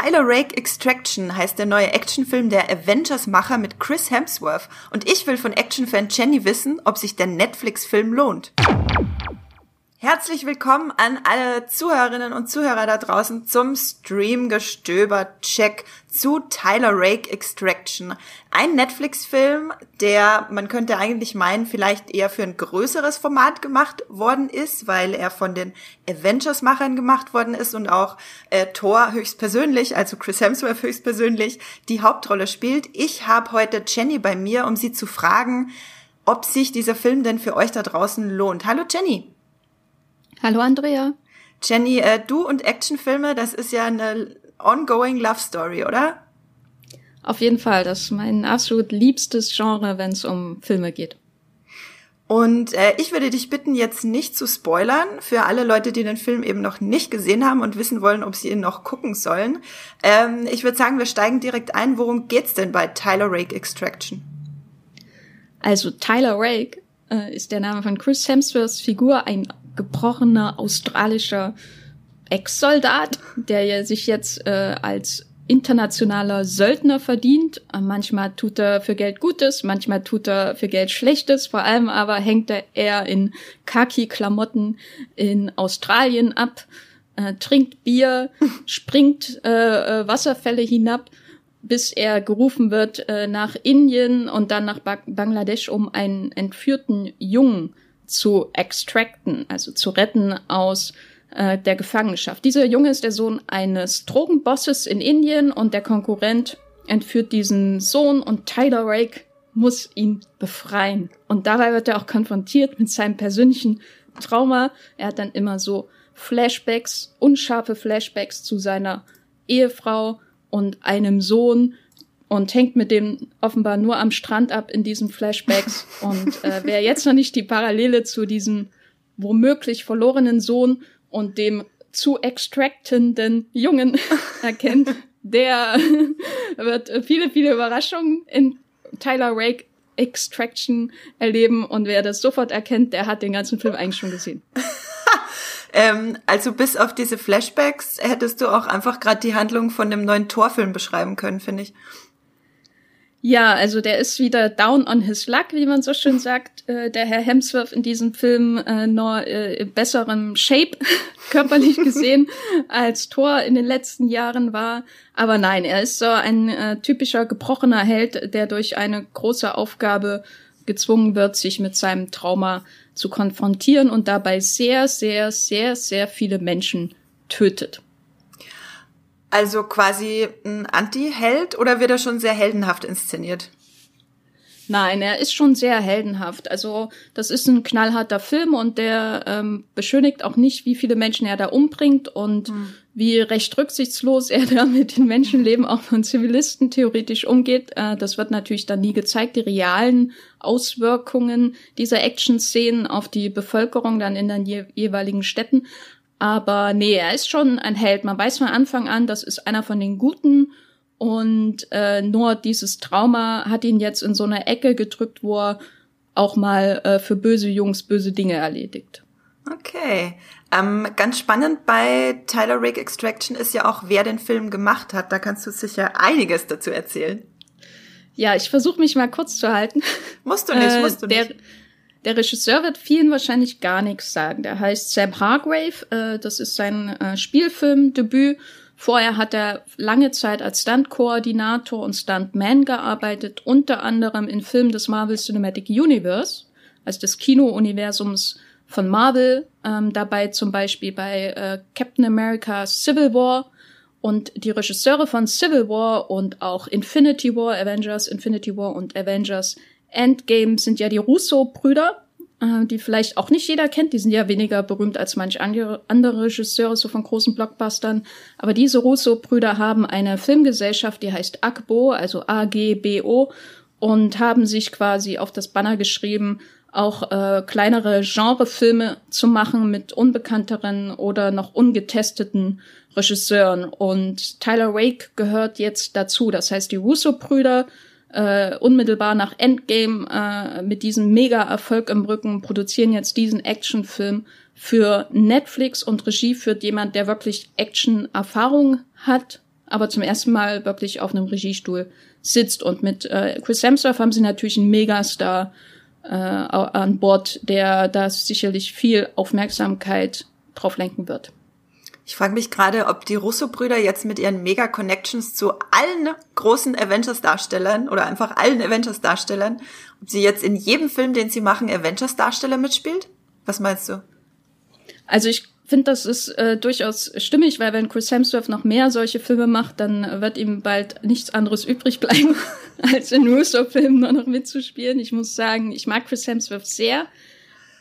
Tyler Rake Extraction heißt der neue Actionfilm der Avengers-Macher mit Chris Hemsworth. Und ich will von Actionfan Jenny wissen, ob sich der Netflix-Film lohnt. Herzlich willkommen an alle Zuhörerinnen und Zuhörer da draußen zum Streamgestöber-Check zu Tyler Rake Extraction. Ein Netflix-Film, der, man könnte eigentlich meinen, vielleicht eher für ein größeres Format gemacht worden ist, weil er von den Avengers-Machern gemacht worden ist und auch äh, Thor höchstpersönlich, also Chris Hemsworth höchstpersönlich, die Hauptrolle spielt. Ich habe heute Jenny bei mir, um sie zu fragen, ob sich dieser Film denn für euch da draußen lohnt. Hallo Jenny. Hallo Andrea. Jenny, äh, du und Actionfilme, das ist ja eine ongoing Love Story, oder? Auf jeden Fall, das ist mein absolut liebstes Genre, wenn es um Filme geht. Und äh, ich würde dich bitten, jetzt nicht zu spoilern für alle Leute, die den Film eben noch nicht gesehen haben und wissen wollen, ob sie ihn noch gucken sollen. Ähm, ich würde sagen, wir steigen direkt ein. Worum geht's denn bei Tyler Rake Extraction? Also Tyler Rake äh, ist der Name von Chris Hemsworths Figur, ein gebrochener australischer Ex-Soldat, der sich jetzt äh, als internationaler Söldner verdient. Manchmal tut er für Geld Gutes, manchmal tut er für Geld Schlechtes. Vor allem aber hängt er eher in Khaki-Klamotten in Australien ab, äh, trinkt Bier, springt äh, äh, Wasserfälle hinab, bis er gerufen wird äh, nach Indien und dann nach ba Bangladesch, um einen entführten Jungen zu extracten, also zu retten aus äh, der Gefangenschaft. Dieser Junge ist der Sohn eines Drogenbosses in Indien und der Konkurrent entführt diesen Sohn und Tyler Rake muss ihn befreien. Und dabei wird er auch konfrontiert mit seinem persönlichen Trauma. Er hat dann immer so Flashbacks, unscharfe Flashbacks zu seiner Ehefrau und einem Sohn, und hängt mit dem offenbar nur am Strand ab in diesen Flashbacks. Und äh, wer jetzt noch nicht die Parallele zu diesem womöglich verlorenen Sohn und dem zu extractenden Jungen erkennt, der wird viele, viele Überraschungen in Tyler Rake Extraction erleben und wer das sofort erkennt, der hat den ganzen Film eigentlich schon gesehen. ähm, also bis auf diese Flashbacks hättest du auch einfach gerade die Handlung von dem neuen Torfilm beschreiben können, finde ich. Ja, also der ist wieder down on his luck, wie man so schön sagt. Äh, der Herr Hemsworth in diesem Film äh, nur äh, in besserem Shape, körperlich gesehen, als Thor in den letzten Jahren war. Aber nein, er ist so ein äh, typischer gebrochener Held, der durch eine große Aufgabe gezwungen wird, sich mit seinem Trauma zu konfrontieren und dabei sehr, sehr, sehr, sehr viele Menschen tötet. Also quasi ein Anti-Held oder wird er schon sehr heldenhaft inszeniert? Nein, er ist schon sehr heldenhaft. Also das ist ein knallharter Film und der ähm, beschönigt auch nicht, wie viele Menschen er da umbringt und mhm. wie recht rücksichtslos er da mit den Menschenleben auch von Zivilisten theoretisch umgeht. Äh, das wird natürlich dann nie gezeigt, die realen Auswirkungen dieser Action-Szenen auf die Bevölkerung dann in den je jeweiligen Städten. Aber nee, er ist schon ein Held. Man weiß von Anfang an, das ist einer von den Guten. Und äh, nur dieses Trauma hat ihn jetzt in so eine Ecke gedrückt, wo er auch mal äh, für böse Jungs böse Dinge erledigt. Okay. Ähm, ganz spannend bei Tyler Rake Extraction ist ja auch, wer den Film gemacht hat. Da kannst du sicher einiges dazu erzählen. Ja, ich versuche mich mal kurz zu halten. Musst du nicht, äh, musst du nicht. Der, der Regisseur wird vielen wahrscheinlich gar nichts sagen. Der heißt Sam Hargrave. Äh, das ist sein äh, Spielfilmdebüt. Vorher hat er lange Zeit als Stunt-Koordinator und Stuntman gearbeitet, unter anderem in Filmen des Marvel Cinematic Universe, also des Kino-Universums von Marvel, ähm, dabei zum Beispiel bei äh, Captain America Civil War und die Regisseure von Civil War und auch Infinity War, Avengers Infinity War und Avengers Endgame sind ja die Russo-Brüder, äh, die vielleicht auch nicht jeder kennt. Die sind ja weniger berühmt als manch andere, Regisseure so von großen Blockbustern. Aber diese Russo-Brüder haben eine Filmgesellschaft, die heißt AGBO, also A-G-B-O, und haben sich quasi auf das Banner geschrieben, auch äh, kleinere Genrefilme zu machen mit unbekannteren oder noch ungetesteten Regisseuren. Und Tyler Rake gehört jetzt dazu. Das heißt, die Russo-Brüder äh, unmittelbar nach Endgame äh, mit diesem Mega-Erfolg im Rücken produzieren jetzt diesen Actionfilm für Netflix und Regie führt jemand, der wirklich Action-Erfahrung hat. aber zum ersten Mal wirklich auf einem Regiestuhl sitzt. Und mit äh, Chris Hemsworth haben sie natürlich einen Megastar äh, an Bord, der da sicherlich viel Aufmerksamkeit drauf lenken wird. Ich frage mich gerade, ob die Russo-Brüder jetzt mit ihren Mega-Connections zu allen großen Avengers-Darstellern oder einfach allen Avengers-Darstellern, ob sie jetzt in jedem Film, den sie machen, Avengers-Darsteller mitspielt? Was meinst du? Also ich finde, das ist äh, durchaus stimmig, weil wenn Chris Hemsworth noch mehr solche Filme macht, dann wird ihm bald nichts anderes übrig bleiben, als in Russo-Filmen nur noch mitzuspielen. Ich muss sagen, ich mag Chris Hemsworth sehr,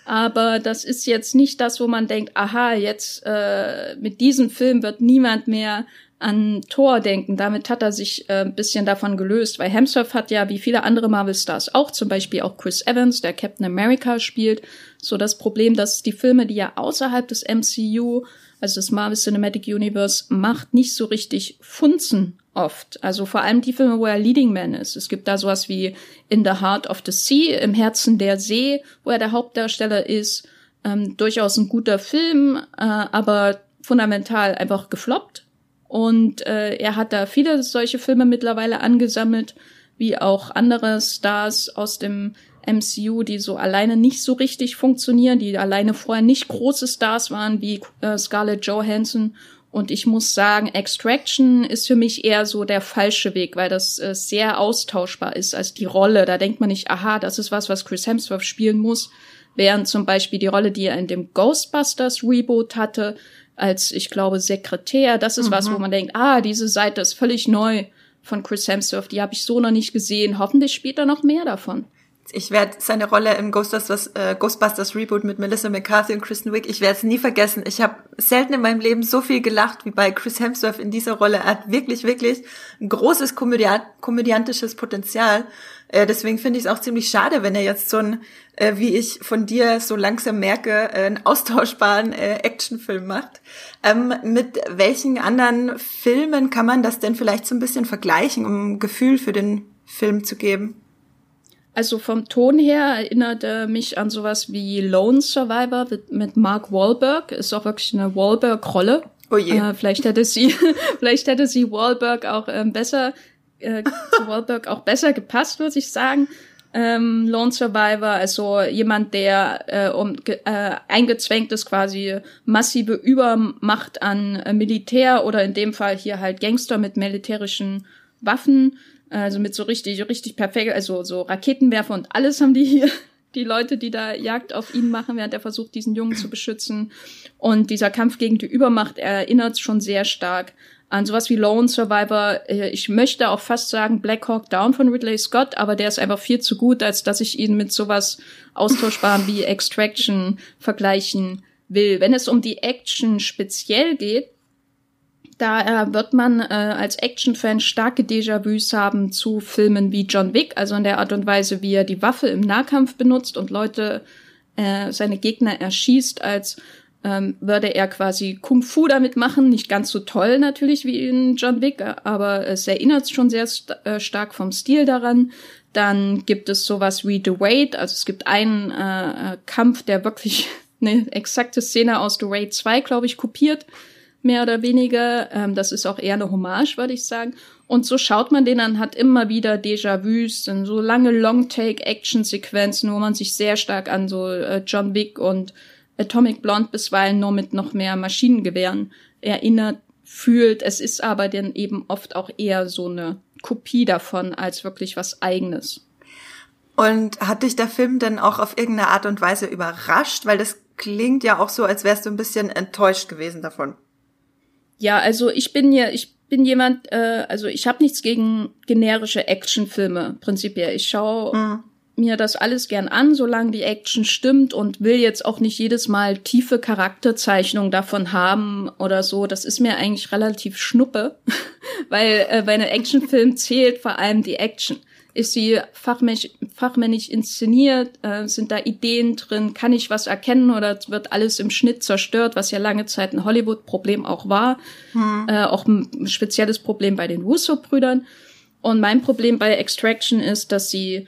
aber das ist jetzt nicht das, wo man denkt, aha, jetzt äh, mit diesem Film wird niemand mehr an Thor denken. Damit hat er sich äh, ein bisschen davon gelöst, weil Hemsworth hat ja wie viele andere Marvel-Stars auch, zum Beispiel auch Chris Evans, der Captain America spielt, so das Problem, dass die Filme, die ja außerhalb des MCU, also des Marvel Cinematic Universe, macht, nicht so richtig funzen oft. Also vor allem die Filme, wo er Leading Man ist. Es gibt da sowas wie In the Heart of the Sea, im Herzen der See, wo er der Hauptdarsteller ist. Ähm, durchaus ein guter Film, äh, aber fundamental einfach gefloppt und äh, er hat da viele solche Filme mittlerweile angesammelt, wie auch andere Stars aus dem MCU, die so alleine nicht so richtig funktionieren, die alleine vorher nicht große Stars waren, wie äh, Scarlett Johansson. Und ich muss sagen, Extraction ist für mich eher so der falsche Weg, weil das äh, sehr austauschbar ist als die Rolle. Da denkt man nicht, aha, das ist was, was Chris Hemsworth spielen muss. Während zum Beispiel die Rolle, die er in dem Ghostbusters Reboot hatte, als, ich glaube, Sekretär. Das ist mhm. was, wo mhm. man denkt, ah, diese Seite ist völlig neu von Chris Hemsworth. Die habe ich so noch nicht gesehen. Hoffentlich spielt er noch mehr davon. Ich werde seine Rolle im Ghostbusters, äh, Ghostbusters Reboot mit Melissa McCarthy und Kristen Wiig, ich werde es nie vergessen. Ich habe selten in meinem Leben so viel gelacht wie bei Chris Hemsworth in dieser Rolle. Er hat wirklich, wirklich ein großes komödiant komödiantisches Potenzial. Äh, deswegen finde ich es auch ziemlich schade, wenn er jetzt so ein, äh, wie ich von dir so langsam merke, äh, einen austauschbaren äh, Actionfilm macht. Ähm, mit welchen anderen Filmen kann man das denn vielleicht so ein bisschen vergleichen, um ein Gefühl für den Film zu geben? Also vom Ton her erinnert er mich an sowas wie Lone Survivor mit, Mark Wahlberg. Ist auch wirklich eine Wahlberg-Rolle. Oh je. Äh, vielleicht hätte sie, vielleicht hätte sie Wahlberg auch ähm, besser äh, zu Wahlberg auch besser gepasst, würde ich sagen. Ähm, Lone Survivor, also jemand, der äh, um, äh, eingezwängt ist, quasi massive Übermacht an äh, Militär oder in dem Fall hier halt Gangster mit militärischen Waffen, also mit so richtig, richtig perfekt, also so Raketenwerfer und alles haben die hier, die Leute, die da Jagd auf ihn machen, während er versucht, diesen Jungen zu beschützen. Und dieser Kampf gegen die Übermacht erinnert schon sehr stark an sowas wie Lone Survivor. Äh, ich möchte auch fast sagen Black Hawk Down von Ridley Scott, aber der ist einfach viel zu gut, als dass ich ihn mit sowas austauschbarem wie Extraction vergleichen will. Wenn es um die Action speziell geht, da äh, wird man äh, als Action-Fan starke Déjà-vus haben zu Filmen wie John Wick, also in der Art und Weise, wie er die Waffe im Nahkampf benutzt und Leute, äh, seine Gegner erschießt, als ähm, würde er quasi Kung Fu damit machen. Nicht ganz so toll natürlich wie in John Wick, aber es erinnert schon sehr st äh, stark vom Stil daran. Dann gibt es sowas wie The Wait, also es gibt einen äh, äh Kampf, der wirklich eine exakte Szene aus The Wait 2, glaube ich, kopiert, mehr oder weniger. Ähm, das ist auch eher eine Hommage, würde ich sagen. Und so schaut man den an, hat immer wieder Déjà-vus, so lange Long-Take-Action-Sequenzen, wo man sich sehr stark an so äh, John Wick und Atomic Blonde bisweilen nur mit noch mehr Maschinengewehren erinnert fühlt. Es ist aber dann eben oft auch eher so eine Kopie davon als wirklich was eigenes. Und hat dich der Film denn auch auf irgendeine Art und Weise überrascht? Weil das klingt ja auch so, als wärst du ein bisschen enttäuscht gewesen davon. Ja, also ich bin ja, ich bin jemand, äh, also ich habe nichts gegen generische Actionfilme prinzipiell. Ich schaue mhm mir das alles gern an, solange die Action stimmt und will jetzt auch nicht jedes Mal tiefe Charakterzeichnung davon haben oder so. Das ist mir eigentlich relativ schnuppe, weil äh, bei einem Actionfilm zählt vor allem die Action. Ist sie fachmännisch, fachmännisch inszeniert? Äh, sind da Ideen drin? Kann ich was erkennen oder wird alles im Schnitt zerstört, was ja lange Zeit ein Hollywood-Problem auch war? Hm. Äh, auch ein spezielles Problem bei den Russo-Brüdern. Und mein Problem bei Extraction ist, dass sie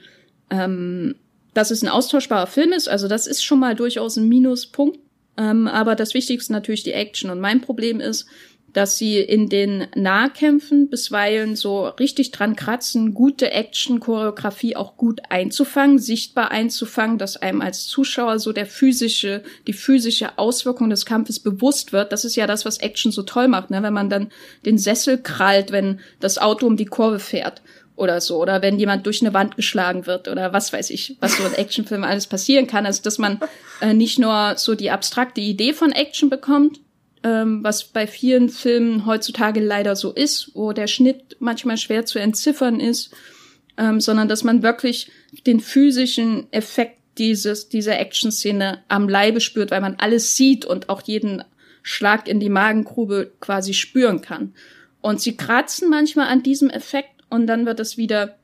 ähm, dass es ein austauschbarer Film ist, also das ist schon mal durchaus ein Minuspunkt. Ähm, aber das Wichtigste natürlich die Action. Und mein Problem ist, dass sie in den Nahkämpfen bisweilen so richtig dran kratzen, gute Action-Choreografie auch gut einzufangen, sichtbar einzufangen, dass einem als Zuschauer so der physische, die physische Auswirkung des Kampfes bewusst wird. Das ist ja das, was Action so toll macht, ne? wenn man dann den Sessel krallt, wenn das Auto um die Kurve fährt oder so, oder wenn jemand durch eine Wand geschlagen wird oder was weiß ich, was so in Actionfilmen alles passieren kann. Also, dass man äh, nicht nur so die abstrakte Idee von Action bekommt, ähm, was bei vielen Filmen heutzutage leider so ist, wo der Schnitt manchmal schwer zu entziffern ist, ähm, sondern dass man wirklich den physischen Effekt dieses, dieser Action-Szene am Leibe spürt, weil man alles sieht und auch jeden Schlag in die Magengrube quasi spüren kann. Und sie kratzen manchmal an diesem Effekt und dann wird es wieder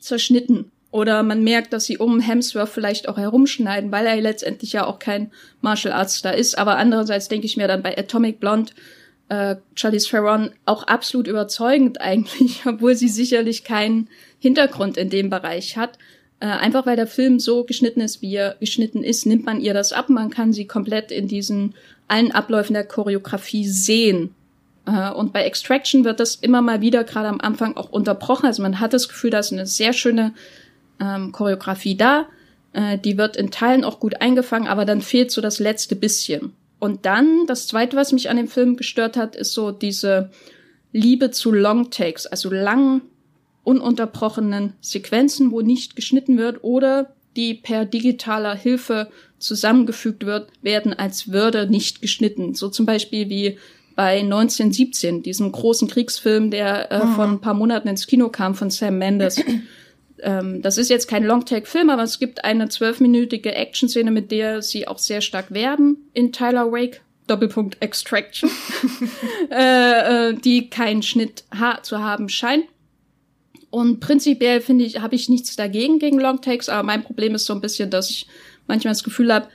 zerschnitten oder man merkt, dass sie um Hemsworth vielleicht auch herumschneiden, weil er letztendlich ja auch kein Martial Arts da ist. Aber andererseits denke ich mir dann bei Atomic Blonde, äh, Charlize Theron auch absolut überzeugend eigentlich, obwohl sie sicherlich keinen Hintergrund in dem Bereich hat. Äh, einfach weil der Film so geschnitten ist, wie er geschnitten ist, nimmt man ihr das ab. Man kann sie komplett in diesen allen Abläufen der Choreografie sehen. Äh, und bei Extraction wird das immer mal wieder gerade am Anfang auch unterbrochen. Also man hat das Gefühl, da ist eine sehr schöne ähm, Choreografie da. Äh, die wird in Teilen auch gut eingefangen, aber dann fehlt so das letzte bisschen. Und dann, das zweite, was mich an dem Film gestört hat, ist so diese Liebe zu Longtakes, also langen, ununterbrochenen Sequenzen, wo nicht geschnitten wird oder die per digitaler Hilfe zusammengefügt wird, werden als würde nicht geschnitten. So zum Beispiel wie bei 1917, diesem großen Kriegsfilm, der äh, mhm. vor ein paar Monaten ins Kino kam von Sam Mendes. Ähm, das ist jetzt kein Longtake-Film, aber es gibt eine zwölfminütige Action-Szene, mit der sie auch sehr stark werben in Tyler Wake. Doppelpunkt Extraction, äh, äh, die keinen Schnitt ha zu haben scheint. Und prinzipiell finde ich, habe ich nichts dagegen gegen Longtakes, aber mein Problem ist so ein bisschen, dass ich manchmal das Gefühl habe,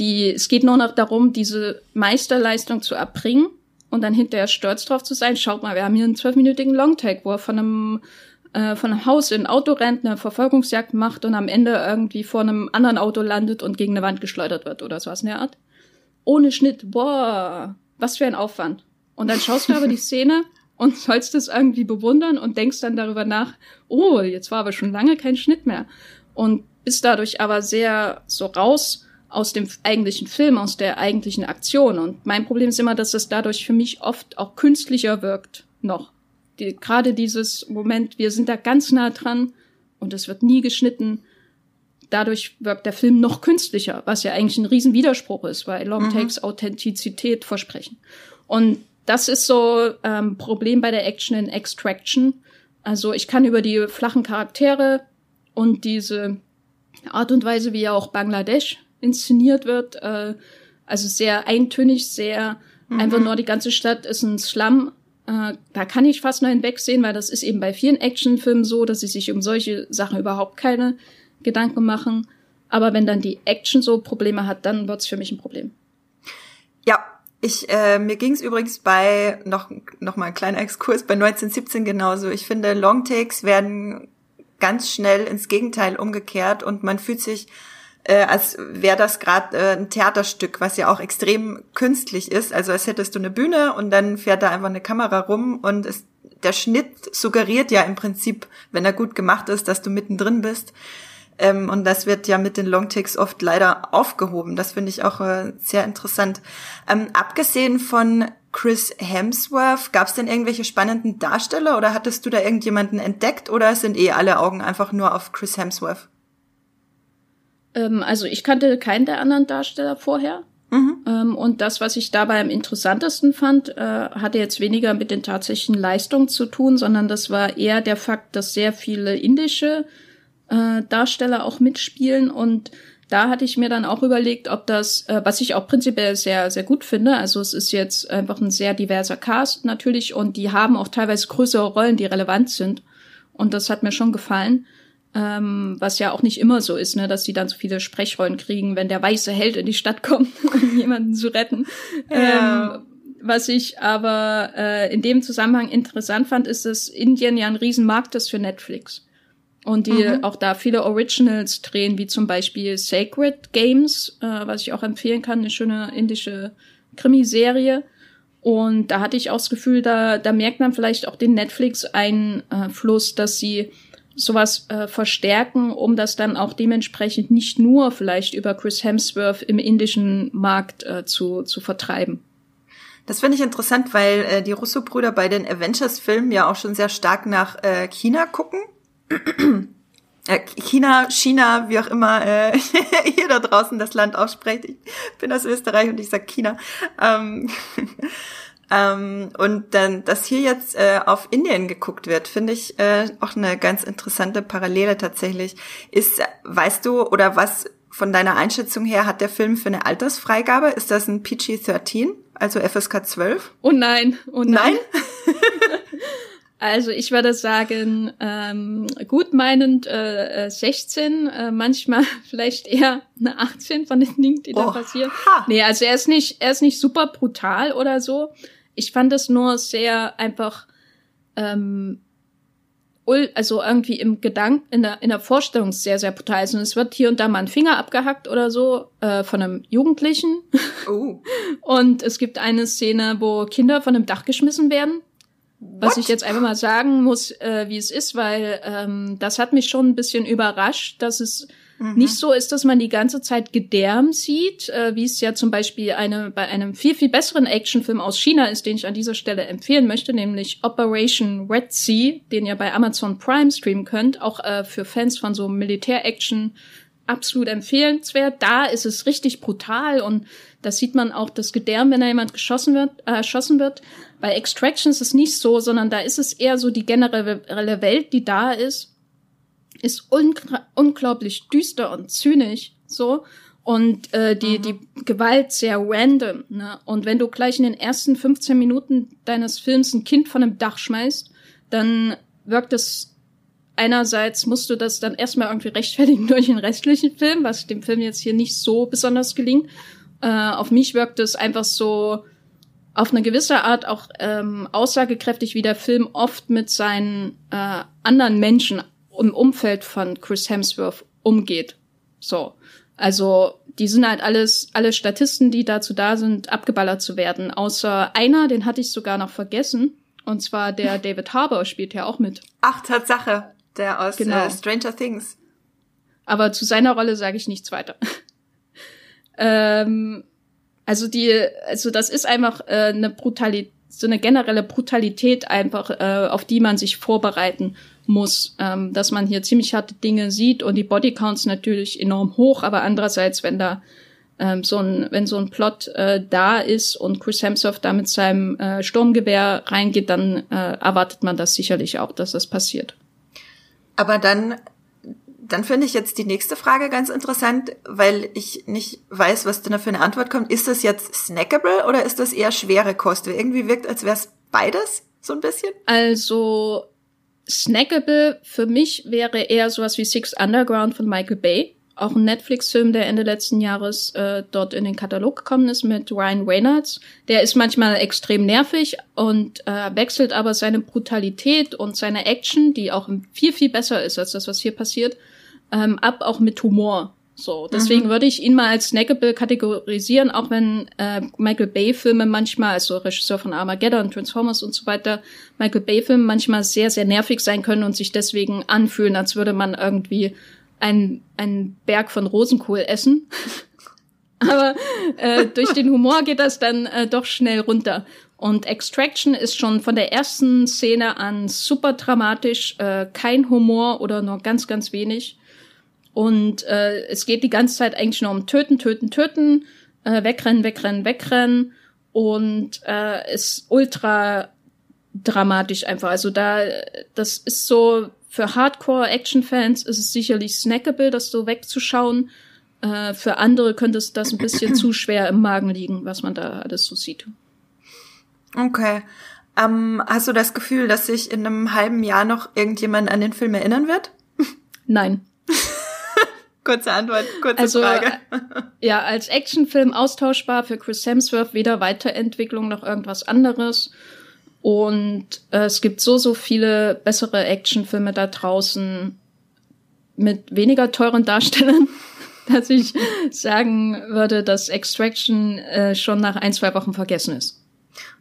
die, es geht nur noch darum, diese Meisterleistung zu erbringen und dann hinterher stolz drauf zu sein. Schaut mal, wir haben hier einen zwölfminütigen Longtake, wo er von einem äh, von einem Haus in ein Auto rennt, eine Verfolgungsjagd macht und am Ende irgendwie vor einem anderen Auto landet und gegen eine Wand geschleudert wird oder sowas in der Art. Ohne Schnitt. Boah, was für ein Aufwand. Und dann schaust du aber die Szene und sollst es irgendwie bewundern und denkst dann darüber nach, oh, jetzt war aber schon lange kein Schnitt mehr. Und bist dadurch aber sehr so raus aus dem eigentlichen Film, aus der eigentlichen Aktion. Und mein Problem ist immer, dass es dadurch für mich oft auch künstlicher wirkt noch die, gerade dieses Moment, wir sind da ganz nah dran und es wird nie geschnitten. Dadurch wirkt der Film noch künstlicher, was ja eigentlich ein Riesenwiderspruch ist, weil Longtakes mhm. Authentizität versprechen. Und das ist so ähm, Problem bei der Action in Extraction. Also ich kann über die flachen Charaktere und diese Art und Weise, wie ja auch Bangladesch inszeniert wird, äh, also sehr eintönig, sehr mhm. einfach nur die ganze Stadt ist ein Slum äh, da kann ich fast nur hinwegsehen, weil das ist eben bei vielen Actionfilmen so, dass sie sich um solche Sachen überhaupt keine Gedanken machen. Aber wenn dann die Action so Probleme hat, dann wird's für mich ein Problem. Ja, ich äh, mir ging's übrigens bei noch noch mal ein kleiner Exkurs bei 1917 genauso. Ich finde Longtakes werden ganz schnell ins Gegenteil umgekehrt und man fühlt sich äh, als wäre das gerade äh, ein Theaterstück, was ja auch extrem künstlich ist. Also als hättest du eine Bühne und dann fährt da einfach eine Kamera rum und es, der Schnitt suggeriert ja im Prinzip, wenn er gut gemacht ist, dass du mittendrin bist. Ähm, und das wird ja mit den Longtakes oft leider aufgehoben. Das finde ich auch äh, sehr interessant. Ähm, abgesehen von Chris Hemsworth, gab es denn irgendwelche spannenden Darsteller oder hattest du da irgendjemanden entdeckt oder sind eh alle Augen einfach nur auf Chris Hemsworth? Ähm, also ich kannte keinen der anderen Darsteller vorher. Mhm. Ähm, und das, was ich dabei am interessantesten fand, äh, hatte jetzt weniger mit den tatsächlichen Leistungen zu tun, sondern das war eher der Fakt, dass sehr viele indische äh, Darsteller auch mitspielen und da hatte ich mir dann auch überlegt, ob das, äh, was ich auch prinzipiell sehr, sehr gut finde. Also es ist jetzt einfach ein sehr diverser Cast natürlich und die haben auch teilweise größere Rollen, die relevant sind. Und das hat mir schon gefallen. Ähm, was ja auch nicht immer so ist, ne, dass die dann so viele Sprechrollen kriegen, wenn der weiße Held in die Stadt kommt, um jemanden zu retten. Ja. Ähm, was ich aber äh, in dem Zusammenhang interessant fand, ist, dass Indien ja ein Riesenmarkt ist für Netflix. Und die mhm. auch da viele Originals drehen, wie zum Beispiel Sacred Games, äh, was ich auch empfehlen kann, eine schöne indische Krimiserie. Und da hatte ich auch das Gefühl, da, da merkt man vielleicht auch den Netflix-Einfluss, dass sie sowas äh, verstärken, um das dann auch dementsprechend nicht nur vielleicht über Chris Hemsworth im indischen Markt äh, zu, zu vertreiben. Das finde ich interessant, weil äh, die Russo-Brüder bei den Avengers-Filmen ja auch schon sehr stark nach äh, China gucken. Äh, China, China, wie auch immer äh, ihr da draußen das Land aussprecht. Ich bin aus Österreich und ich sag China. Ähm, ähm, und dann, dass hier jetzt äh, auf Indien geguckt wird, finde ich äh, auch eine ganz interessante Parallele tatsächlich. Ist, weißt du, oder was von deiner Einschätzung her hat der Film für eine Altersfreigabe? Ist das ein PG-13, also FSK 12? Oh nein, oh nein. nein? Also ich würde sagen, ähm, gut meinend äh, 16, äh, manchmal vielleicht eher eine 18 von den Dingen, die da passieren. Nee, also er ist nicht, er ist nicht super brutal oder so. Ich fand es nur sehr einfach, ähm, also irgendwie im Gedanken, in der, in der Vorstellung sehr, sehr brutal. Also es wird hier und da mal ein Finger abgehackt oder so äh, von einem Jugendlichen. Oh. und es gibt eine Szene, wo Kinder von einem Dach geschmissen werden. Was ich jetzt einfach mal sagen muss, äh, wie es ist, weil ähm, das hat mich schon ein bisschen überrascht, dass es mhm. nicht so ist, dass man die ganze Zeit gedärmt sieht, äh, wie es ja zum Beispiel eine, bei einem viel, viel besseren Actionfilm aus China ist, den ich an dieser Stelle empfehlen möchte, nämlich Operation Red Sea, den ihr bei Amazon Prime streamen könnt, auch äh, für Fans von so Militär-Action absolut empfehlenswert. Da ist es richtig brutal und da sieht man auch das Gedärm, wenn da jemand geschossen wird, äh, erschossen wird. Bei Extraction ist es nicht so, sondern da ist es eher so die generelle Welt, die da ist, ist unglaublich düster und zynisch, so. Und äh, die, mhm. die Gewalt sehr random. Ne? Und wenn du gleich in den ersten 15 Minuten deines Films ein Kind von einem Dach schmeißt, dann wirkt es einerseits musst du das dann erstmal irgendwie rechtfertigen durch den restlichen Film, was dem Film jetzt hier nicht so besonders gelingt. Äh, auf mich wirkt es einfach so auf eine gewisse Art auch ähm, aussagekräftig, wie der Film oft mit seinen äh, anderen Menschen im Umfeld von Chris Hemsworth umgeht. So. Also, die sind halt alles, alle Statisten, die dazu da sind, abgeballert zu werden. Außer einer, den hatte ich sogar noch vergessen. Und zwar der David Harbour spielt ja auch mit. Ach, Tatsache. Der aus genau. äh, Stranger Things. Aber zu seiner Rolle sage ich nichts weiter. ähm, also die, also das ist einfach äh, eine Brutalität, so eine generelle Brutalität einfach, äh, auf die man sich vorbereiten muss, ähm, dass man hier ziemlich harte Dinge sieht und die Bodycounts natürlich enorm hoch, aber andererseits, wenn da ähm, so ein, wenn so ein Plot äh, da ist und Chris Hemsworth da mit seinem äh, Sturmgewehr reingeht, dann äh, erwartet man das sicherlich auch, dass das passiert. Aber dann dann finde ich jetzt die nächste Frage ganz interessant, weil ich nicht weiß, was da für eine Antwort kommt. Ist das jetzt snackable oder ist das eher schwere Kost? Irgendwie wirkt, als wäre es beides so ein bisschen. Also snackable für mich wäre eher sowas wie Six Underground von Michael Bay. Auch ein Netflix-Film, der Ende letzten Jahres äh, dort in den Katalog gekommen ist mit Ryan Reynolds. Der ist manchmal extrem nervig und äh, wechselt aber seine Brutalität und seine Action, die auch viel, viel besser ist als das, was hier passiert, ähm, ab, auch mit Humor. So, deswegen mhm. würde ich ihn mal als snackable kategorisieren, auch wenn äh, Michael Bay-Filme manchmal, also Regisseur von Armageddon, Transformers und so weiter, Michael Bay-Filme manchmal sehr, sehr nervig sein können und sich deswegen anfühlen, als würde man irgendwie einen, einen Berg von Rosenkohl essen. Aber äh, durch den Humor geht das dann äh, doch schnell runter. Und Extraction ist schon von der ersten Szene an super dramatisch, äh, kein Humor oder nur ganz, ganz wenig. Und äh, es geht die ganze Zeit eigentlich nur um Töten, Töten, Töten, äh, wegrennen, wegrennen, wegrennen. Und äh, ist ultra dramatisch einfach. Also da, das ist so, für Hardcore-Action-Fans ist es sicherlich snackable, das so wegzuschauen. Äh, für andere könnte es das ein bisschen zu schwer im Magen liegen, was man da alles so sieht. Okay. Ähm, hast du das Gefühl, dass sich in einem halben Jahr noch irgendjemand an den Film erinnern wird? Nein. Kurze Antwort, kurze also, Frage. Äh, ja, als Actionfilm austauschbar für Chris Hemsworth, weder Weiterentwicklung noch irgendwas anderes. Und äh, es gibt so, so viele bessere Actionfilme da draußen mit weniger teuren Darstellern, dass ich sagen würde, dass Extraction äh, schon nach ein, zwei Wochen vergessen ist.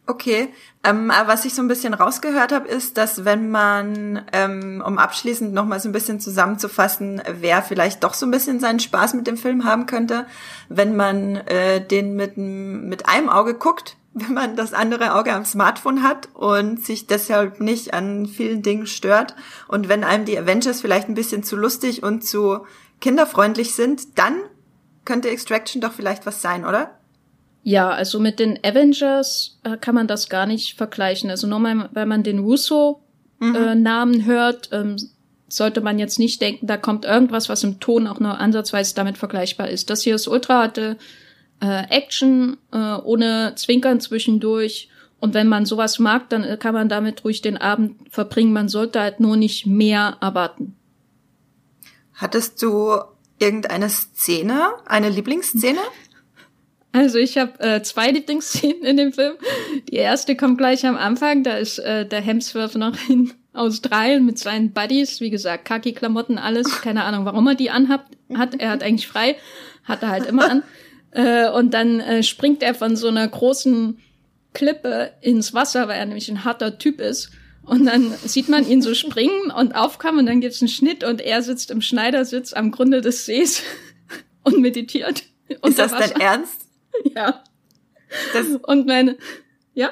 Okay, ähm, was ich so ein bisschen rausgehört habe, ist, dass wenn man, ähm, um abschließend nochmal so ein bisschen zusammenzufassen, wer vielleicht doch so ein bisschen seinen Spaß mit dem Film haben könnte, wenn man äh, den mit, mit einem Auge guckt, wenn man das andere Auge am Smartphone hat und sich deshalb nicht an vielen Dingen stört und wenn einem die Avengers vielleicht ein bisschen zu lustig und zu kinderfreundlich sind, dann könnte Extraction doch vielleicht was sein, oder? Ja, also mit den Avengers äh, kann man das gar nicht vergleichen. Also nur mal, wenn man den Russo-Namen mhm. äh, hört, ähm, sollte man jetzt nicht denken, da kommt irgendwas, was im Ton auch nur ansatzweise damit vergleichbar ist. Das hier ist ultra harte äh, Action, äh, ohne Zwinkern zwischendurch. Und wenn man sowas mag, dann äh, kann man damit ruhig den Abend verbringen. Man sollte halt nur nicht mehr erwarten. Hattest du irgendeine Szene, eine Lieblingsszene? Also ich habe äh, zwei Lieblingsszenen in dem Film. Die erste kommt gleich am Anfang. Da ist äh, der Hemsworth noch in Australien mit seinen Buddies. Wie gesagt, Kaki-Klamotten, alles. Keine Ahnung, warum er die anhat. Hat. Er hat eigentlich frei. Hat er halt immer an. Äh, und dann äh, springt er von so einer großen Klippe ins Wasser, weil er nämlich ein harter Typ ist. Und dann sieht man ihn so springen und aufkommen und dann gibt's einen Schnitt und er sitzt im Schneidersitz am Grunde des Sees und meditiert. Ist das dein Ernst? Ja. Das, und meine, ja?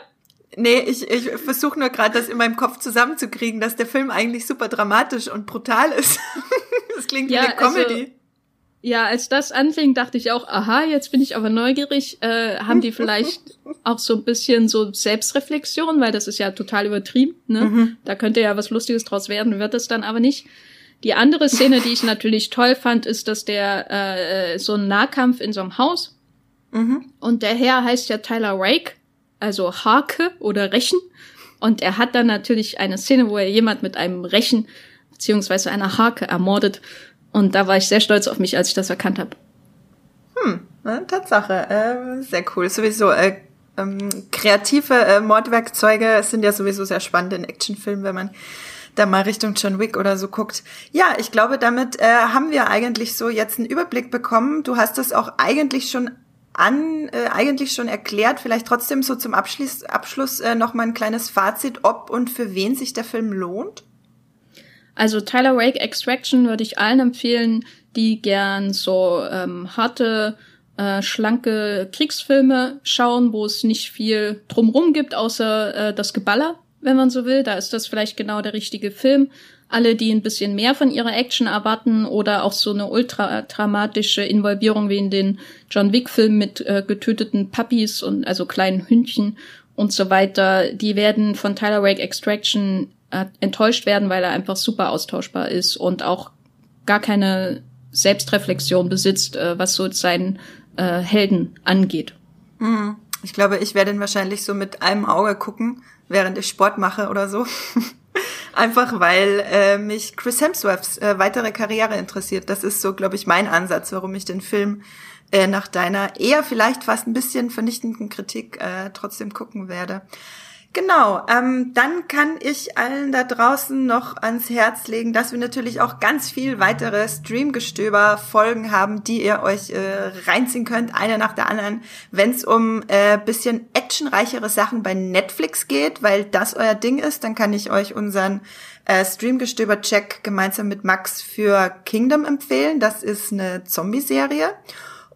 Nee, ich, ich versuche nur gerade das in meinem Kopf zusammenzukriegen, dass der Film eigentlich super dramatisch und brutal ist. das klingt ja, wie eine Comedy. Also, ja, als das anfing, dachte ich auch, aha, jetzt bin ich aber neugierig. Äh, haben die vielleicht auch so ein bisschen so Selbstreflexion, weil das ist ja total übertrieben. Ne? Mhm. Da könnte ja was Lustiges draus werden, wird es dann aber nicht. Die andere Szene, die ich natürlich toll fand, ist, dass der äh, so ein Nahkampf in so einem Haus Mhm. Und der Herr heißt ja Tyler Rake, also Hake oder Rechen. Und er hat dann natürlich eine Szene, wo er jemand mit einem Rechen beziehungsweise einer Hake ermordet. Und da war ich sehr stolz auf mich, als ich das erkannt habe. Hm, ne, Tatsache. Äh, sehr cool. Sowieso äh, ähm, kreative äh, Mordwerkzeuge sind ja sowieso sehr spannend in Actionfilmen, wenn man da mal Richtung John Wick oder so guckt. Ja, ich glaube, damit äh, haben wir eigentlich so jetzt einen Überblick bekommen. Du hast das auch eigentlich schon an, äh, eigentlich schon erklärt. Vielleicht trotzdem so zum Abschluss, Abschluss äh, noch mal ein kleines Fazit, ob und für wen sich der Film lohnt. Also Tyler Rake Extraction würde ich allen empfehlen, die gern so ähm, harte, äh, schlanke Kriegsfilme schauen, wo es nicht viel drumrum gibt, außer äh, das Geballer, wenn man so will. Da ist das vielleicht genau der richtige Film alle, die ein bisschen mehr von ihrer Action erwarten oder auch so eine ultra dramatische Involvierung wie in den John Wick Filmen mit äh, getöteten Puppies und also kleinen Hündchen und so weiter, die werden von Tyler Rake Extraction enttäuscht werden, weil er einfach super austauschbar ist und auch gar keine Selbstreflexion besitzt, äh, was so seinen äh, Helden angeht. Mhm. Ich glaube, ich werde ihn wahrscheinlich so mit einem Auge gucken, während ich Sport mache oder so. Einfach weil äh, mich Chris Hemsworths äh, weitere Karriere interessiert. Das ist so, glaube ich, mein Ansatz, warum ich den Film äh, nach deiner eher vielleicht fast ein bisschen vernichtenden Kritik äh, trotzdem gucken werde. Genau, ähm, dann kann ich allen da draußen noch ans Herz legen, dass wir natürlich auch ganz viel weitere Streamgestöber-Folgen haben, die ihr euch äh, reinziehen könnt, eine nach der anderen, wenn es um äh, bisschen actionreichere Sachen bei Netflix geht, weil das euer Ding ist, dann kann ich euch unseren äh, Streamgestöber-Check gemeinsam mit Max für Kingdom empfehlen. Das ist eine Zombie-Serie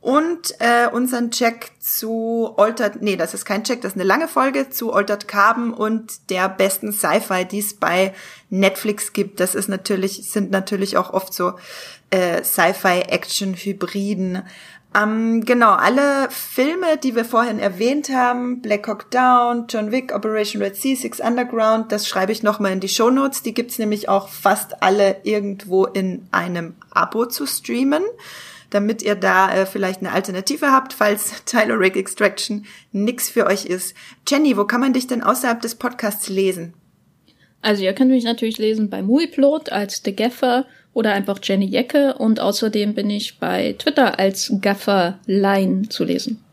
und äh, unseren Check zu Altered, nee, das ist kein Check, das ist eine lange Folge zu Altered Carbon und der besten Sci-Fi, die es bei Netflix gibt. Das ist natürlich, sind natürlich auch oft so äh, Sci-Fi-Action-Hybriden. Ähm, genau, alle Filme, die wir vorhin erwähnt haben, Black Hawk Down, John Wick, Operation Red Sea, Six Underground, das schreibe ich nochmal in die Show Notes. Die gibt's nämlich auch fast alle irgendwo in einem Abo zu streamen damit ihr da äh, vielleicht eine Alternative habt, falls Tyler Rake Extraction nix für euch ist. Jenny, wo kann man dich denn außerhalb des Podcasts lesen? Also ihr könnt mich natürlich lesen bei Movieplot als The Gaffer oder einfach Jenny Jecke und außerdem bin ich bei Twitter als Gaffer Line zu lesen.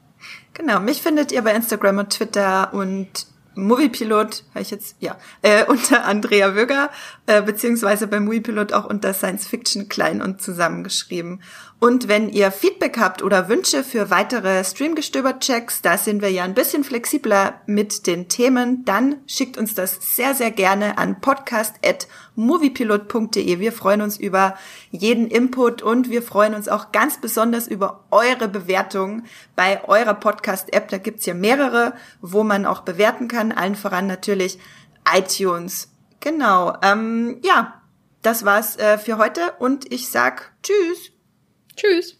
Genau, mich findet ihr bei Instagram und Twitter und Moviepilot, habe ich jetzt, ja, äh, unter Andrea Wöger, äh, beziehungsweise bei Moviepilot auch unter Science Fiction klein und zusammengeschrieben. Und wenn ihr Feedback habt oder Wünsche für weitere Streamgestöber-Checks, da sind wir ja ein bisschen flexibler mit den Themen, dann schickt uns das sehr, sehr gerne an podcast.moviepilot.de. Wir freuen uns über jeden Input und wir freuen uns auch ganz besonders über eure Bewertungen bei eurer Podcast-App. Da gibt's ja mehrere, wo man auch bewerten kann. Allen voran natürlich iTunes. Genau. Ähm, ja, das war's äh, für heute und ich sag Tschüss. Tschüss.